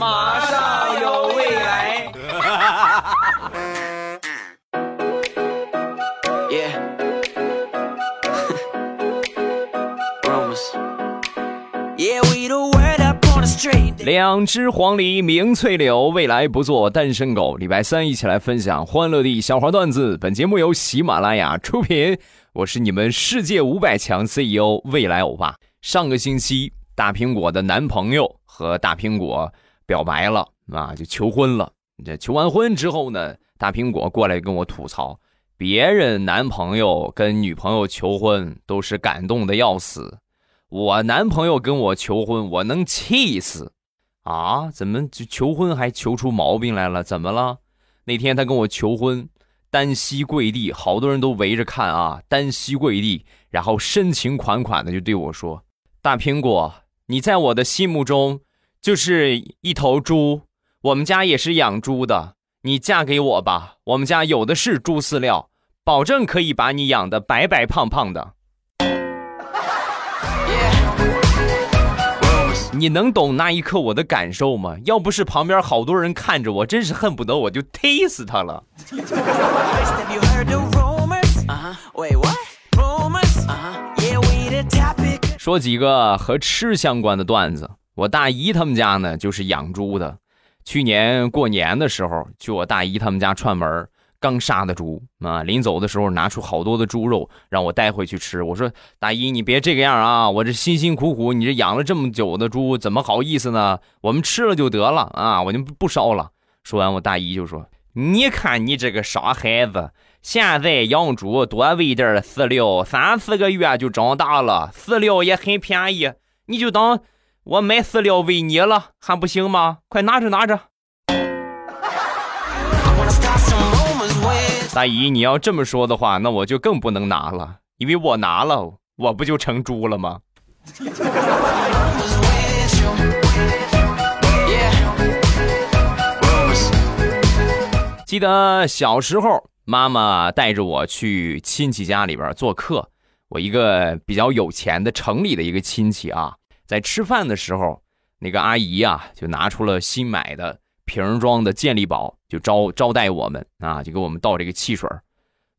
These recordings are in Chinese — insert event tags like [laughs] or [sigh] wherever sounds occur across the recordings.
马上有未来。[laughs] [laughs] 两只黄鹂鸣翠柳，未来不做单身狗。礼拜三一起来分享欢乐的小花段子。本节目由喜马拉雅出品，我是你们世界五百强 CEO 未来欧巴。上个星期，大苹果的男朋友和大苹果表白了啊，就求婚了。这求完婚之后呢，大苹果过来跟我吐槽，别人男朋友跟女朋友求婚都是感动的要死。我男朋友跟我求婚，我能气死，啊？怎么就求婚还求出毛病来了？怎么了？那天他跟我求婚，单膝跪地，好多人都围着看啊，单膝跪地，然后深情款款的就对我说：“大苹果，你在我的心目中就是一头猪，我们家也是养猪的，你嫁给我吧，我们家有的是猪饲料，保证可以把你养的白白胖胖的。”你能懂那一刻我的感受吗？要不是旁边好多人看着我，真是恨不得我就踢死他了。[laughs] 说几个和吃相关的段子。我大姨他们家呢，就是养猪的。去年过年的时候，去我大姨他们家串门。刚杀的猪啊！临走的时候拿出好多的猪肉让我带回去吃。我说：“大姨，你别这个样啊！我这辛辛苦苦，你这养了这么久的猪，怎么好意思呢？我们吃了就得了啊！我就不烧了。”说完，我大姨就说：“你看你这个傻孩子，现在养猪多喂点饲料，三四个月就长大了，饲料也很便宜，你就当我买饲料喂你了，还不行吗？快拿着拿着。[laughs] ”大姨，你要这么说的话，那我就更不能拿了，因为我拿了，我不就成猪了吗？记得小时候，妈妈带着我去亲戚家里边做客，我一个比较有钱的城里的一个亲戚啊，在吃饭的时候，那个阿姨啊，就拿出了新买的。瓶装的健力宝就招招待我们啊，就给我们倒这个汽水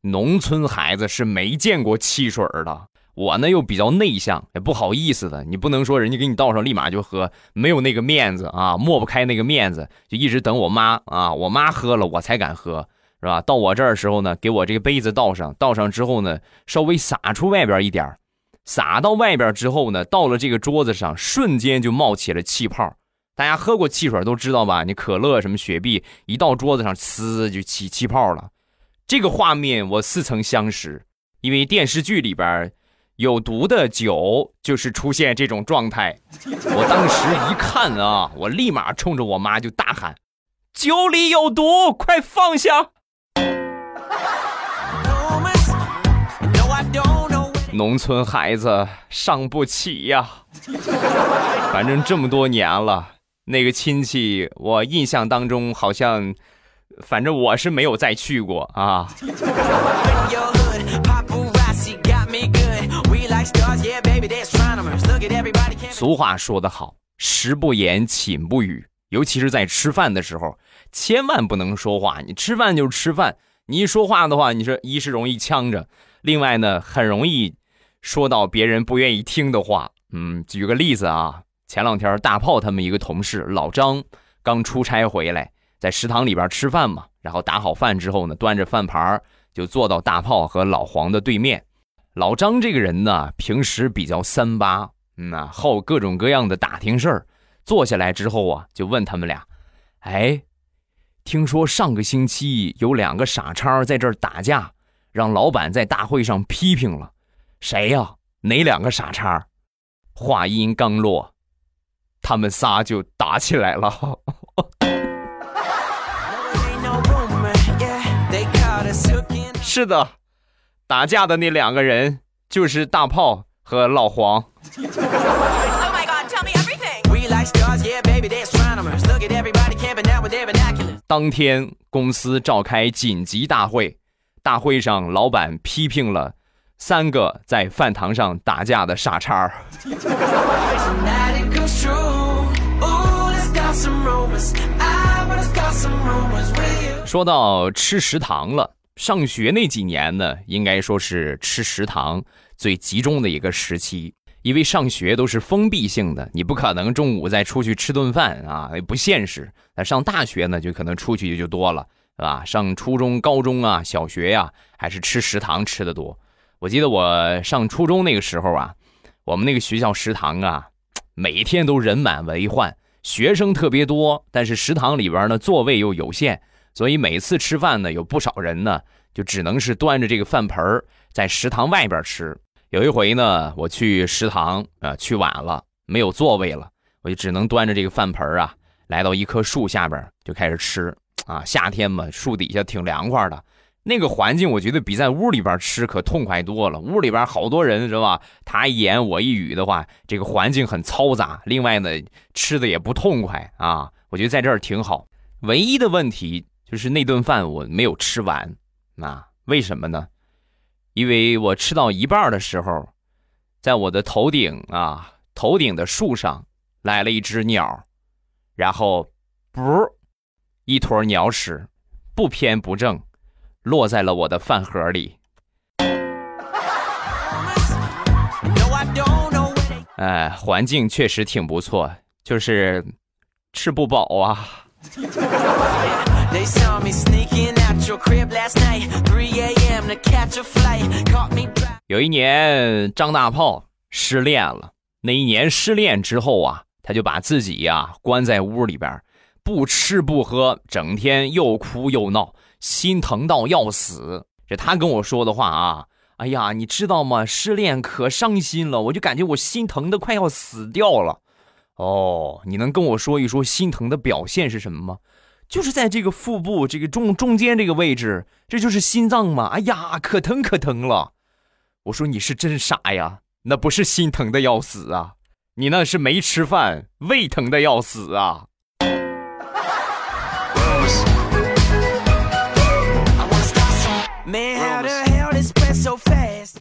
农村孩子是没见过汽水的，我呢又比较内向，也不好意思的。你不能说人家给你倒上立马就喝，没有那个面子啊，抹不开那个面子，就一直等我妈啊，我妈喝了我才敢喝，是吧？到我这儿的时候呢，给我这个杯子倒上，倒上之后呢，稍微洒出外边一点洒到外边之后呢，到了这个桌子上，瞬间就冒起了气泡。大家喝过汽水都知道吧？你可乐什么雪碧一到桌子上，呲就起气泡了。这个画面我似曾相识，因为电视剧里边有毒的酒就是出现这种状态。我当时一看啊，我立马冲着我妈就大喊：“酒里有毒，快放下！” [laughs] 农村孩子伤不起呀，[laughs] 反正这么多年了。那个亲戚，我印象当中好像，反正我是没有再去过啊。俗话说得好，食不言，寝不语，尤其是在吃饭的时候，千万不能说话。你吃饭就是吃饭，你一说话的话，你说一是容易呛着，另外呢，很容易说到别人不愿意听的话。嗯，举个例子啊。前两天，大炮他们一个同事老张刚出差回来，在食堂里边吃饭嘛。然后打好饭之后呢，端着饭盘就坐到大炮和老黄的对面。老张这个人呢，平时比较三八，嗯啊，好各种各样的打听事儿。坐下来之后啊，就问他们俩：“哎，听说上个星期有两个傻叉在这儿打架，让老板在大会上批评了。谁呀？哪两个傻叉？”话音刚落。他们仨就打起来了。[laughs] 是的，打架的那两个人就是大炮和老黄。当天公司召开紧急大会，大会上老板批评了三个在饭堂上打架的傻叉。说到吃食堂了，上学那几年呢，应该说是吃食堂最集中的一个时期。因为上学都是封闭性的，你不可能中午再出去吃顿饭啊，不现实。那上大学呢，就可能出去就多了，是吧？上初中、高中啊，小学呀，还是吃食堂吃的多。我记得我上初中那个时候啊，我们那个学校食堂啊，每天都人满为患，学生特别多，但是食堂里边呢座位又有限，所以每次吃饭呢，有不少人呢，就只能是端着这个饭盆在食堂外边吃。有一回呢，我去食堂啊，去晚了，没有座位了，我就只能端着这个饭盆啊，来到一棵树下边就开始吃啊。夏天嘛，树底下挺凉快的，那个环境我觉得比在屋里边吃可痛快多了。屋里边好多人是吧？他一言我一语的话，这个环境很嘈杂。另外呢，吃的也不痛快啊。我觉得在这儿挺好。唯一的问题就是那顿饭我没有吃完，啊，为什么呢？因为我吃到一半的时候，在我的头顶啊，头顶的树上来了一只鸟，然后，不，一坨鸟屎，不偏不正，落在了我的饭盒里。哎，环境确实挺不错，就是吃不饱啊。有一年，张大炮失恋了。那一年失恋之后啊，他就把自己呀关在屋里边，不吃不喝，整天又哭又闹，心疼到要死。这他跟我说的话啊，哎呀，你知道吗？失恋可伤心了，我就感觉我心疼的快要死掉了。哦，你能跟我说一说心疼的表现是什么吗？就是在这个腹部这个中中间这个位置，这就是心脏嘛！哎呀，可疼可疼了！我说你是真傻呀，那不是心疼的要死啊，你那是没吃饭，胃疼的要死啊！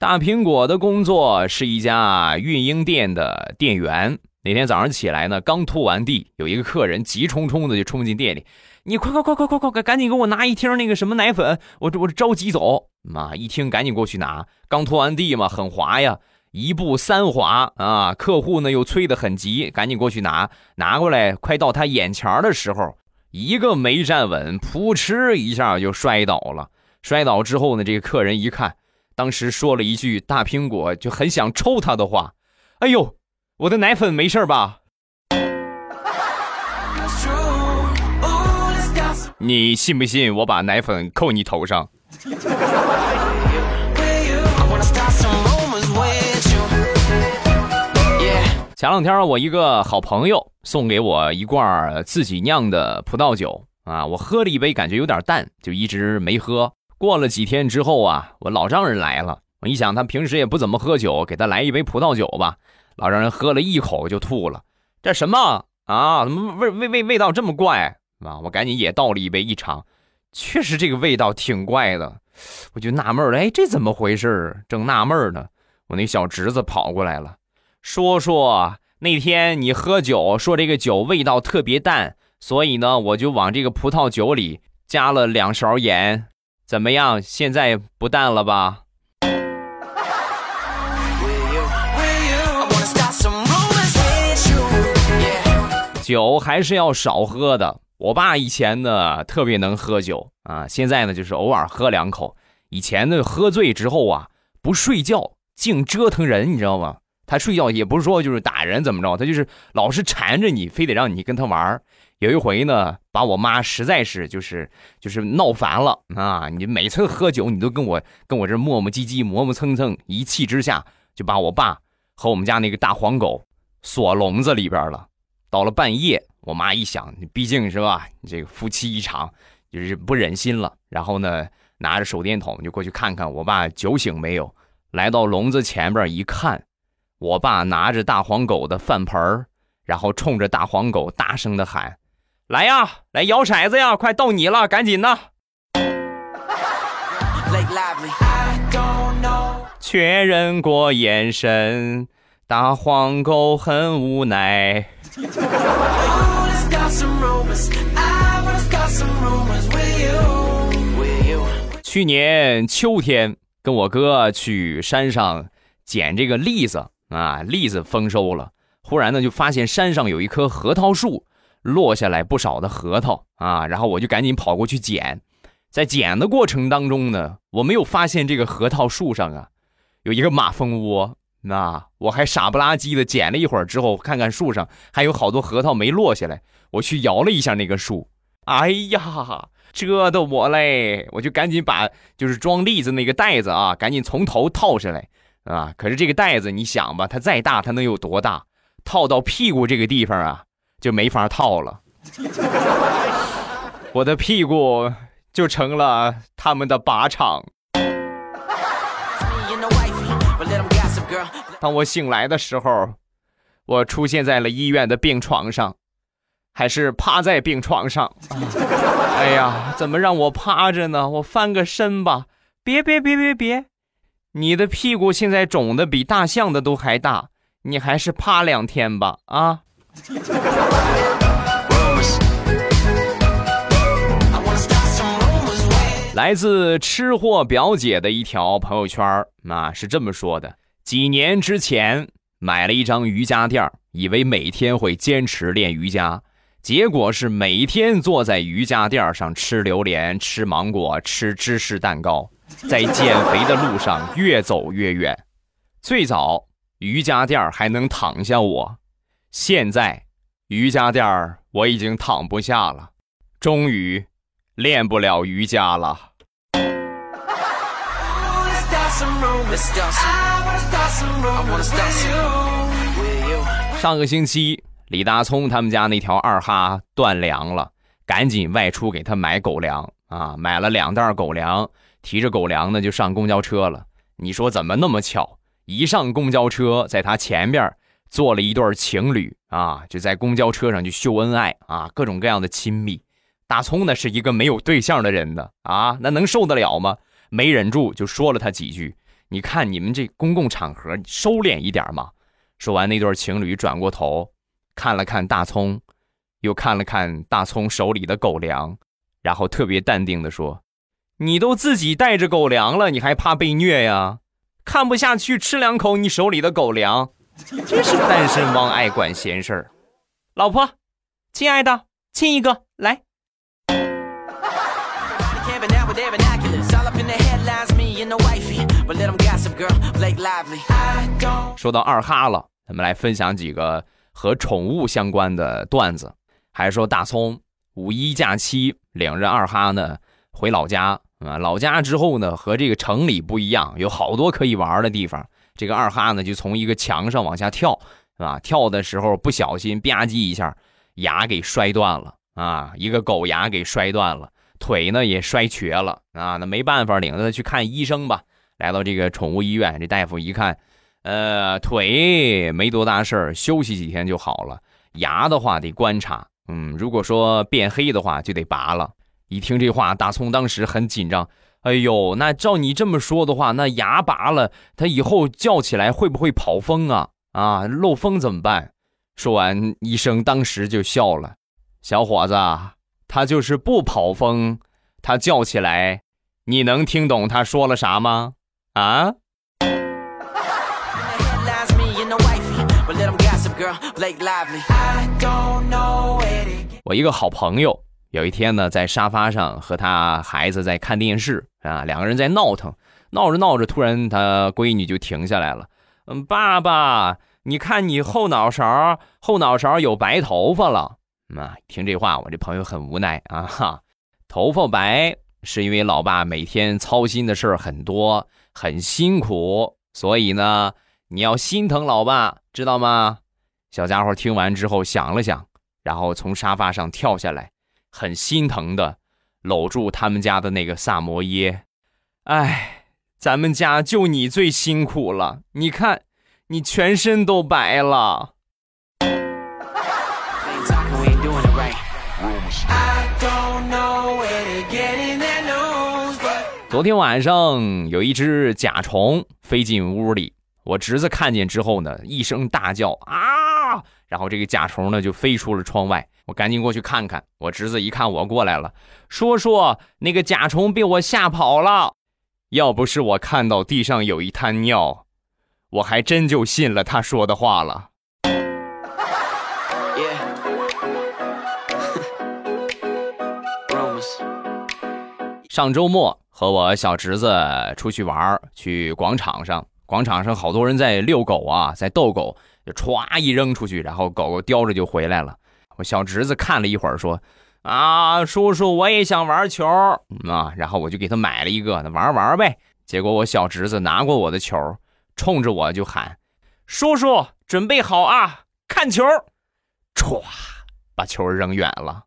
大苹果的工作是一家孕婴店的店员。那天早上起来呢，刚拖完地，有一个客人急冲冲的就冲进店里。你快快快快快快，赶紧给我拿一听那个什么奶粉，我这我这着急走。妈，一听赶紧过去拿。刚拖完地嘛，很滑呀，一步三滑啊。客户呢又催得很急，赶紧过去拿。拿过来，快到他眼前的时候，一个没站稳，扑哧一下就摔倒了。摔倒之后呢，这个客人一看，当时说了一句“大苹果”就很想抽他的话：“哎呦，我的奶粉没事吧？”你信不信我把奶粉扣你头上？前两天我一个好朋友送给我一罐自己酿的葡萄酒啊，我喝了一杯，感觉有点淡，就一直没喝。过了几天之后啊，我老丈人来了，我一想他平时也不怎么喝酒，给他来一杯葡萄酒吧。老丈人喝了一口就吐了，这什么啊？怎么味味味味道这么怪？啊！我赶紧也倒了一杯一尝，确实这个味道挺怪的，我就纳闷了，哎，这怎么回事？正纳闷呢，我那小侄子跑过来了，说说那天你喝酒，说这个酒味道特别淡，所以呢，我就往这个葡萄酒里加了两勺盐，怎么样？现在不淡了吧？酒还是要少喝的。我爸以前呢特别能喝酒啊，现在呢就是偶尔喝两口。以前呢喝醉之后啊不睡觉，净折腾人，你知道吗？他睡觉也不是说就是打人怎么着，他就是老是缠着你，非得让你跟他玩儿。有一回呢，把我妈实在是就是就是闹烦了啊！你每次喝酒你都跟我跟我这磨磨唧唧、磨磨蹭蹭，一气之下就把我爸和我们家那个大黄狗锁笼子里边了。到了半夜。我妈一想，毕竟是吧，这个夫妻一场，就是不忍心了。然后呢，拿着手电筒就过去看看我爸酒醒没有。来到笼子前边一看，我爸拿着大黄狗的饭盆然后冲着大黄狗大声的喊：“来呀，来摇骰子呀，快到你了，赶紧的！”确认过眼神，大黄狗很无奈。去年秋天，跟我哥去山上捡这个栗子啊，栗子丰收了。忽然呢，就发现山上有一棵核桃树，落下来不少的核桃啊。然后我就赶紧跑过去捡，在捡的过程当中呢，我没有发现这个核桃树上啊有一个马蜂窝。那我还傻不拉几的捡了一会儿之后，看看树上还有好多核桃没落下来，我去摇了一下那个树，哎呀！折的我嘞，我就赶紧把就是装栗子那个袋子啊，赶紧从头套下来啊。可是这个袋子，你想吧，它再大，它能有多大？套到屁股这个地方啊，就没法套了。[laughs] 我的屁股就成了他们的靶场。当我醒来的时候，我出现在了医院的病床上。还是趴在病床上，[laughs] 哎呀，怎么让我趴着呢？我翻个身吧。别别别别别，你的屁股现在肿的比大象的都还大，你还是趴两天吧。啊！[laughs] 来自吃货表姐的一条朋友圈啊，是这么说的：几年之前买了一张瑜伽垫，以为每天会坚持练瑜伽。结果是每天坐在瑜伽垫上吃榴莲、吃芒果、吃芝士蛋糕，在减肥的路上越走越远。最早瑜伽垫还能躺下我，现在瑜伽垫儿我已经躺不下了，终于练不了瑜伽了。上个星期。李大聪他们家那条二哈断粮了，赶紧外出给他买狗粮啊！买了两袋狗粮，提着狗粮呢就上公交车了。你说怎么那么巧？一上公交车，在他前边做了一对情侣啊，就在公交车上就秀恩爱啊，各种各样的亲密。大葱呢是一个没有对象的人呢啊，那能受得了吗？没忍住就说了他几句。你看你们这公共场合收敛一点嘛。说完，那对情侣转过头。看了看大葱，又看了看大葱手里的狗粮，然后特别淡定的说：“你都自己带着狗粮了，你还怕被虐呀？看不下去，吃两口你手里的狗粮，真是单身汪爱管闲事儿。老婆，亲爱的，亲一个来。”说到二哈了，咱们来分享几个。和宠物相关的段子，还说大葱五一假期领着二哈呢回老家啊，老家之后呢和这个城里不一样，有好多可以玩的地方。这个二哈呢就从一个墙上往下跳，啊，跳的时候不小心吧唧一下，牙给摔断了啊，一个狗牙给摔断了，腿呢也摔瘸了啊，那没办法，领着他去看医生吧。来到这个宠物医院，这大夫一看。呃，腿没多大事儿，休息几天就好了。牙的话得观察，嗯，如果说变黑的话就得拔了。一听这话，大葱当时很紧张。哎呦，那照你这么说的话，那牙拔了，他以后叫起来会不会跑风啊？啊，漏风怎么办？说完，医生当时就笑了。小伙子，他就是不跑风，他叫起来，你能听懂他说了啥吗？啊？我一个好朋友，有一天呢，在沙发上和他孩子在看电视啊，两个人在闹腾，闹着闹着，突然他闺女就停下来了。嗯，爸爸，你看你后脑勺后脑勺有白头发了。啊，听这话，我这朋友很无奈啊哈，头发白是因为老爸每天操心的事儿很多，很辛苦，所以呢，你要心疼老爸，知道吗？小家伙听完之后想了想，然后从沙发上跳下来，很心疼的搂住他们家的那个萨摩耶。哎，咱们家就你最辛苦了，你看，你全身都白了。昨天晚上有一只甲虫飞进屋里，我侄子看见之后呢，一声大叫啊！然后这个甲虫呢就飞出了窗外。我赶紧过去看看。我侄子一看我过来了，说说，那个甲虫被我吓跑了。要不是我看到地上有一滩尿，我还真就信了他说的话了。[laughs] 上周末和我小侄子出去玩去广场上，广场上好多人在遛狗啊，在逗狗，就歘一扔出去，然后狗狗叼着就回来了。我小侄子看了一会儿，说：“啊，叔叔，我也想玩球啊。”然后我就给他买了一个，那玩玩呗。结果我小侄子拿过我的球，冲着我就喊：“叔叔，准备好啊，看球！”歘，把球扔远了。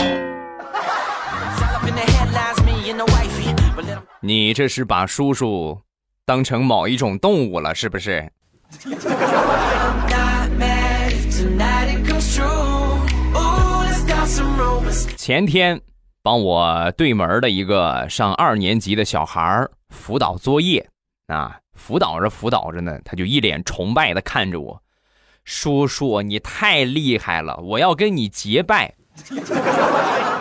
[laughs] 你这是把叔叔当成某一种动物了，是不是？前天帮我对门的一个上二年级的小孩辅导作业啊，辅导着辅导着呢，他就一脸崇拜的看着我，叔叔你太厉害了，我要跟你结拜。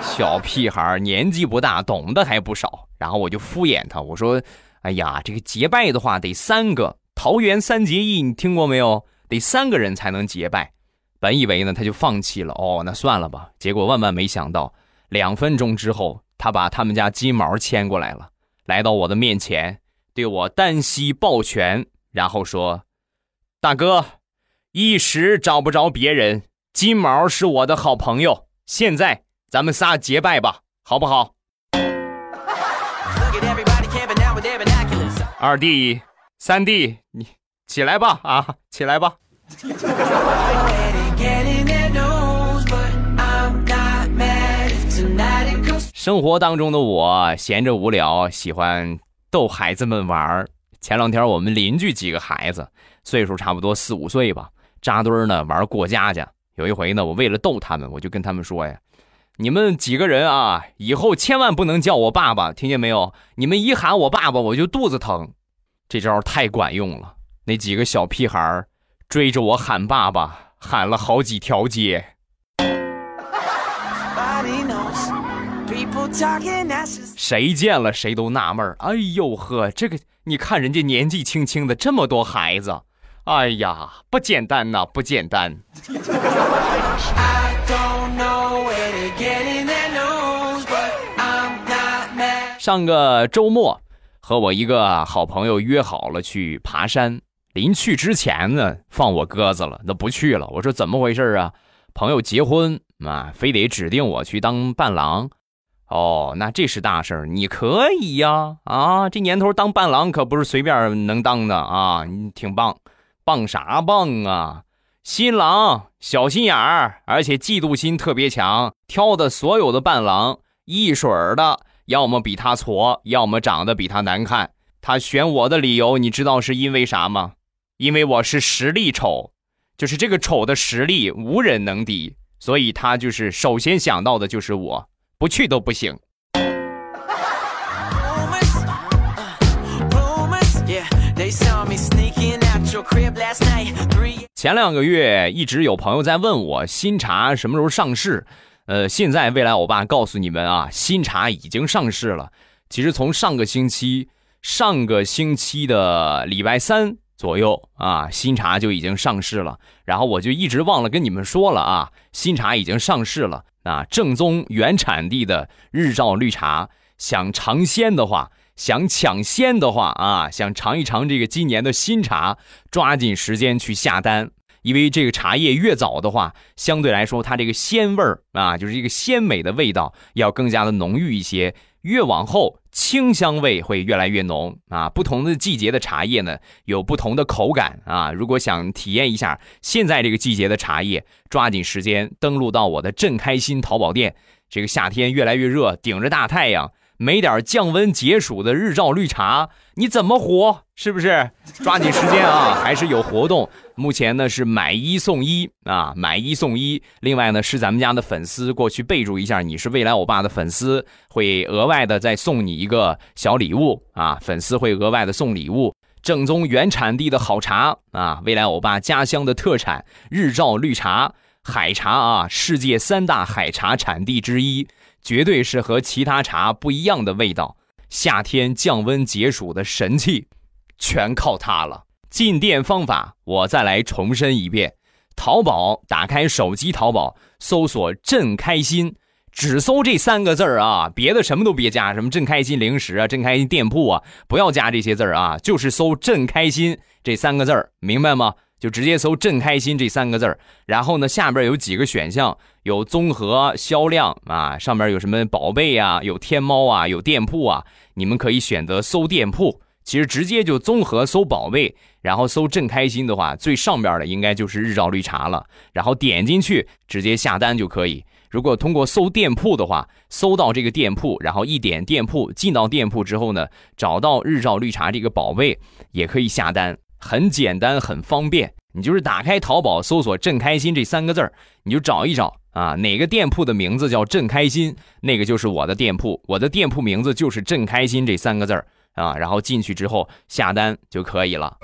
小屁孩年纪不大，懂得还不少。然后我就敷衍他，我说：“哎呀，这个结拜的话得三个，桃园三结义，你听过没有？得三个人才能结拜。”本以为呢他就放弃了，哦，那算了吧。结果万万没想到，两分钟之后，他把他们家金毛牵过来了，来到我的面前，对我单膝抱拳，然后说：“大哥，一时找不着别人，金毛是我的好朋友。”现在咱们仨结拜吧，好不好？二弟、三弟，你起来吧，啊，起来吧。生活当中的我闲着无聊，喜欢逗孩子们玩。前两天我们邻居几个孩子，岁数差不多四五岁吧，扎堆呢玩过家家。有一回呢，我为了逗他们，我就跟他们说呀：“你们几个人啊，以后千万不能叫我爸爸，听见没有？你们一喊我爸爸，我就肚子疼。”这招太管用了，那几个小屁孩追着我喊爸爸，喊了好几条街。谁见了谁都纳闷哎呦呵，这个你看人家年纪轻轻的这么多孩子。哎呀，不简单呐，不简单。上个周末，和我一个好朋友约好了去爬山。临去之前呢，放我鸽子了，那不去了。我说怎么回事啊？朋友结婚啊，非得指定我去当伴郎。哦，那这是大事儿，你可以呀。啊，这年头当伴郎可不是随便能当的啊，你挺棒。棒啥棒啊！新郎小心眼儿，而且嫉妒心特别强，挑的所有的伴郎一水儿的，要么比他矬，要么长得比他难看。他选我的理由，你知道是因为啥吗？因为我是实力丑，就是这个丑的实力无人能敌，所以他就是首先想到的就是我，不去都不行。前两个月一直有朋友在问我新茶什么时候上市，呃，现在未来欧巴告诉你们啊，新茶已经上市了。其实从上个星期，上个星期的礼拜三左右啊，新茶就已经上市了。然后我就一直忘了跟你们说了啊，新茶已经上市了啊，正宗原产地的日照绿茶，想尝鲜的话。想抢先的话啊，想尝一尝这个今年的新茶，抓紧时间去下单，因为这个茶叶越早的话，相对来说它这个鲜味儿啊，就是这个鲜美的味道要更加的浓郁一些。越往后，清香味会越来越浓啊。不同的季节的茶叶呢，有不同的口感啊。如果想体验一下现在这个季节的茶叶，抓紧时间登录到我的正开心淘宝店。这个夏天越来越热，顶着大太阳。没点降温解暑的日照绿茶，你怎么活？是不是？[laughs] 抓紧时间啊！还是有活动，目前呢是买一送一啊，买一送一。另外呢是咱们家的粉丝过去备注一下，你是未来欧巴的粉丝，会额外的再送你一个小礼物啊，粉丝会额外的送礼物。正宗原产地的好茶啊！未来欧巴家乡的特产日照绿茶海茶啊，世界三大海茶产地之一，绝对是和其他茶不一样的味道。夏天降温解暑的神器，全靠它了。进店方法，我再来重申一遍：淘宝打开手机淘宝，搜索“朕开心”，只搜这三个字儿啊，别的什么都别加，什么“朕开心零食”啊、“朕开心店铺”啊，不要加这些字儿啊，就是搜“朕开心”这三个字儿，明白吗？就直接搜“朕开心”这三个字儿，然后呢，下边有几个选项，有综合销量啊，上面有什么宝贝啊，有天猫啊，有店铺啊，你们可以选择搜店铺。其实直接就综合搜宝贝，然后搜朕开心的话，最上边的应该就是日照绿茶了。然后点进去直接下单就可以。如果通过搜店铺的话，搜到这个店铺，然后一点店铺，进到店铺之后呢，找到日照绿茶这个宝贝，也可以下单，很简单，很方便。你就是打开淘宝搜索“朕开心”这三个字儿，你就找一找啊，哪个店铺的名字叫“朕开心”，那个就是我的店铺，我的店铺名字就是“朕开心”这三个字儿。啊，然后进去之后下单就可以了。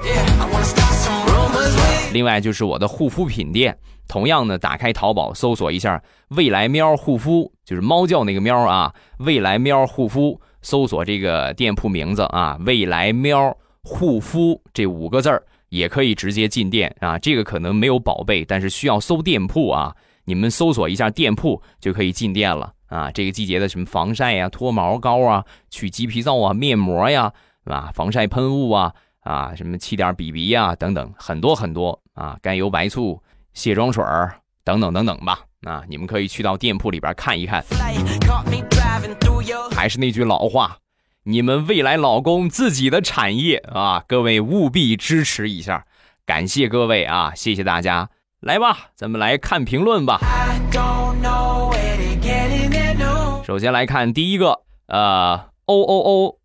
另外就是我的护肤品店，同样呢，打开淘宝搜索一下“未来喵护肤”，就是猫叫那个喵啊，“未来喵护肤”，搜索这个店铺名字啊，“未来喵护肤”这五个字儿也可以直接进店啊。这个可能没有宝贝，但是需要搜店铺啊，你们搜索一下店铺就可以进店了。啊，这个季节的什么防晒呀、脱毛膏啊、去鸡皮皂啊、面膜呀，是吧？防晒喷雾啊，啊，什么气垫 BB 呀，等等，很多很多啊，甘油白醋、卸妆水儿等等等等吧。啊，你们可以去到店铺里边看一看。还是那句老话，你们未来老公自己的产业啊，各位务必支持一下，感谢各位啊，谢谢大家。来吧，咱们来看评论吧。首先来看第一个，呃，O O O，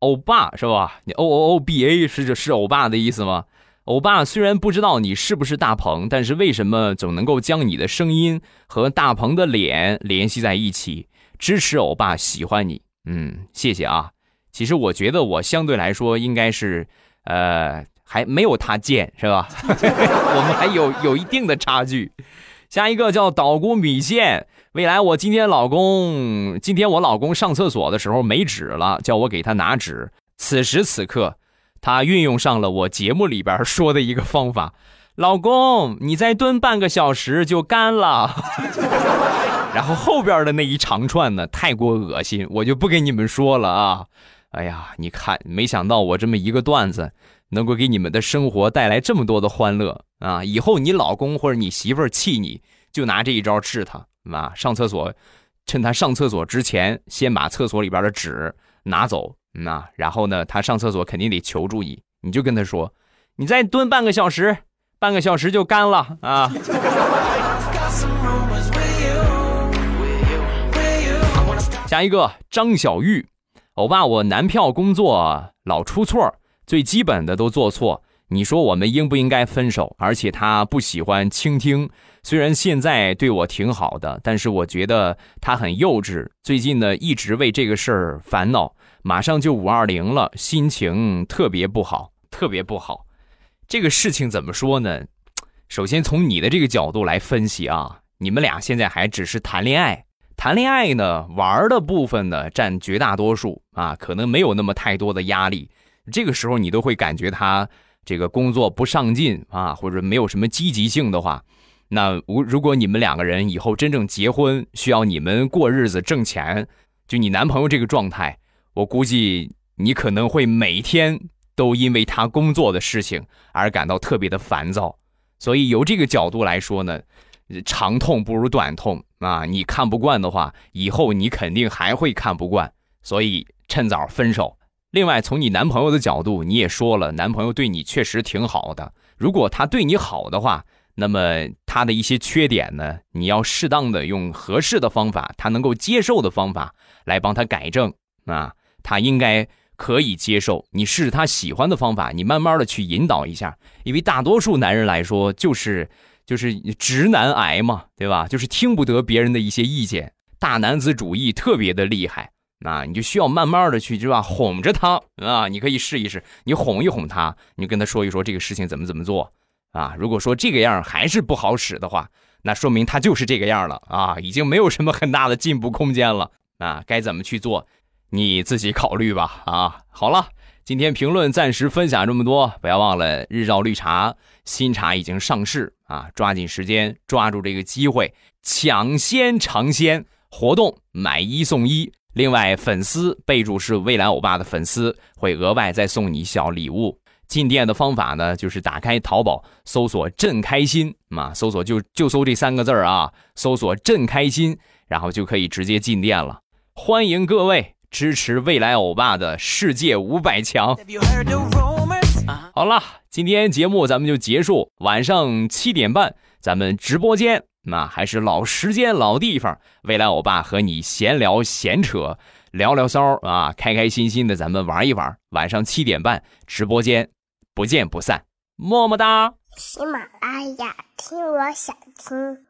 欧巴是吧？你 O O O B A 是是欧巴的意思吗？欧巴虽然不知道你是不是大鹏，但是为什么总能够将你的声音和大鹏的脸联系在一起？支持欧巴，喜欢你，嗯，谢谢啊。其实我觉得我相对来说应该是，呃，还没有他贱是吧？[laughs] 我们还有有一定的差距。下一个叫捣鼓米线。未来我今天老公，今天我老公上厕所的时候没纸了，叫我给他拿纸。此时此刻，他运用上了我节目里边说的一个方法：老公，你再蹲半个小时就干了。[laughs] 然后后边的那一长串呢，太过恶心，我就不跟你们说了啊。哎呀，你看，没想到我这么一个段子，能够给你们的生活带来这么多的欢乐啊！以后你老公或者你媳妇儿气你，就拿这一招治他。啊，上厕所，趁他上厕所之前，先把厕所里边的纸拿走。那然后呢，他上厕所肯定得求助你，你就跟他说：“你再蹲半个小时，半个小时就干了啊。[laughs] ”下一个张小玉，欧巴，我男票工作老出错，最基本的都做错。你说我们应不应该分手？而且他不喜欢倾听。虽然现在对我挺好的，但是我觉得他很幼稚。最近呢，一直为这个事儿烦恼。马上就五二零了，心情特别不好，特别不好。这个事情怎么说呢？首先从你的这个角度来分析啊，你们俩现在还只是谈恋爱，谈恋爱呢，玩的部分呢占绝大多数啊，可能没有那么太多的压力。这个时候你都会感觉他这个工作不上进啊，或者没有什么积极性的话。那如如果你们两个人以后真正结婚，需要你们过日子挣钱，就你男朋友这个状态，我估计你可能会每天都因为他工作的事情而感到特别的烦躁。所以由这个角度来说呢，长痛不如短痛啊！你看不惯的话，以后你肯定还会看不惯。所以趁早分手。另外，从你男朋友的角度，你也说了，男朋友对你确实挺好的。如果他对你好的话，那么他的一些缺点呢，你要适当的用合适的方法，他能够接受的方法来帮他改正啊，他应该可以接受。你试试他喜欢的方法，你慢慢的去引导一下，因为大多数男人来说就是就是直男癌嘛，对吧？就是听不得别人的一些意见，大男子主义特别的厉害啊，你就需要慢慢的去，是吧？哄着他啊，你可以试一试，你哄一哄他，你跟他说一说这个事情怎么怎么做啊。如果说这个样还是不好使的话，那说明他就是这个样了啊，已经没有什么很大的进步空间了啊。该怎么去做，你自己考虑吧啊。好了，今天评论暂时分享这么多，不要忘了日照绿茶新茶已经上市啊，抓紧时间抓住这个机会，抢先尝鲜活动，买一送一。另外，粉丝备注是未来欧巴的粉丝，会额外再送你小礼物。进店的方法呢，就是打开淘宝，搜索“朕开心”嘛，搜索就就搜这三个字啊，搜索“朕开心”，然后就可以直接进店了。欢迎各位支持未来欧巴的世界五百强。好了，今天节目咱们就结束，晚上七点半咱们直播间。那还是老时间、老地方，未来欧巴和你闲聊、闲扯、聊聊骚啊，开开心心的，咱们玩一玩。晚上七点半直播间，不见不散，么么哒。喜马拉雅，听我想听。